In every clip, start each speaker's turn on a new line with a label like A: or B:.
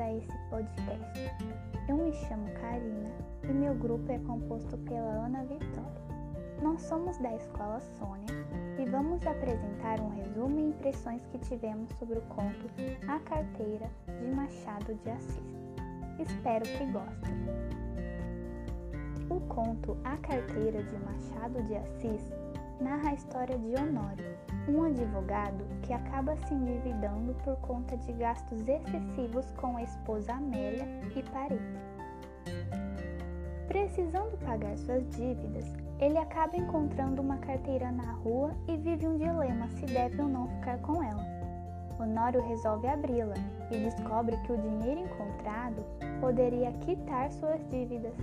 A: a esse podcast. Eu me chamo Karina e meu grupo é composto pela Ana Vitória. Nós somos da Escola Sônia e vamos apresentar um resumo e impressões que tivemos sobre o conto A Carteira de Machado de Assis. Espero que gostem. O conto A Carteira de Machado de Assis narra a história de Honório, um advogado que acaba se endividando por conta de gastos excessivos com a esposa Amélia e parentes. Precisando pagar suas dívidas, ele acaba encontrando uma carteira na rua e vive um dilema se deve ou não ficar com ela. Honório resolve abri-la e descobre que o dinheiro encontrado poderia quitar suas dívidas,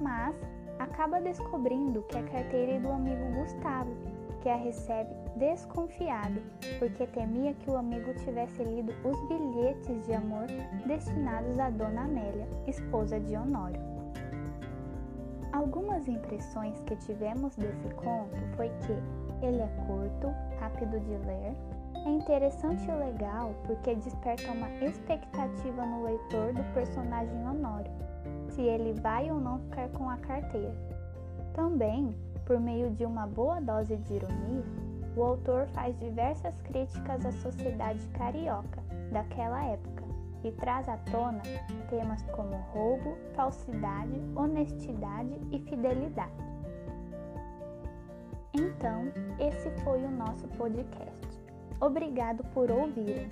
A: mas acaba descobrindo que a carteira é do amigo Gustavo, que a recebe desconfiado, porque temia que o amigo tivesse lido os bilhetes de amor destinados a Dona Amélia, esposa de Honório. Algumas impressões que tivemos desse conto foi que ele é curto, rápido de ler, é interessante e legal porque desperta uma expectativa no leitor do personagem Honório se ele vai ou não ficar com a carteira. Também, por meio de uma boa dose de ironia, o autor faz diversas críticas à sociedade carioca daquela época e traz à tona temas como roubo, falsidade, honestidade e fidelidade. Então, esse foi o nosso podcast. Obrigado por ouvirem.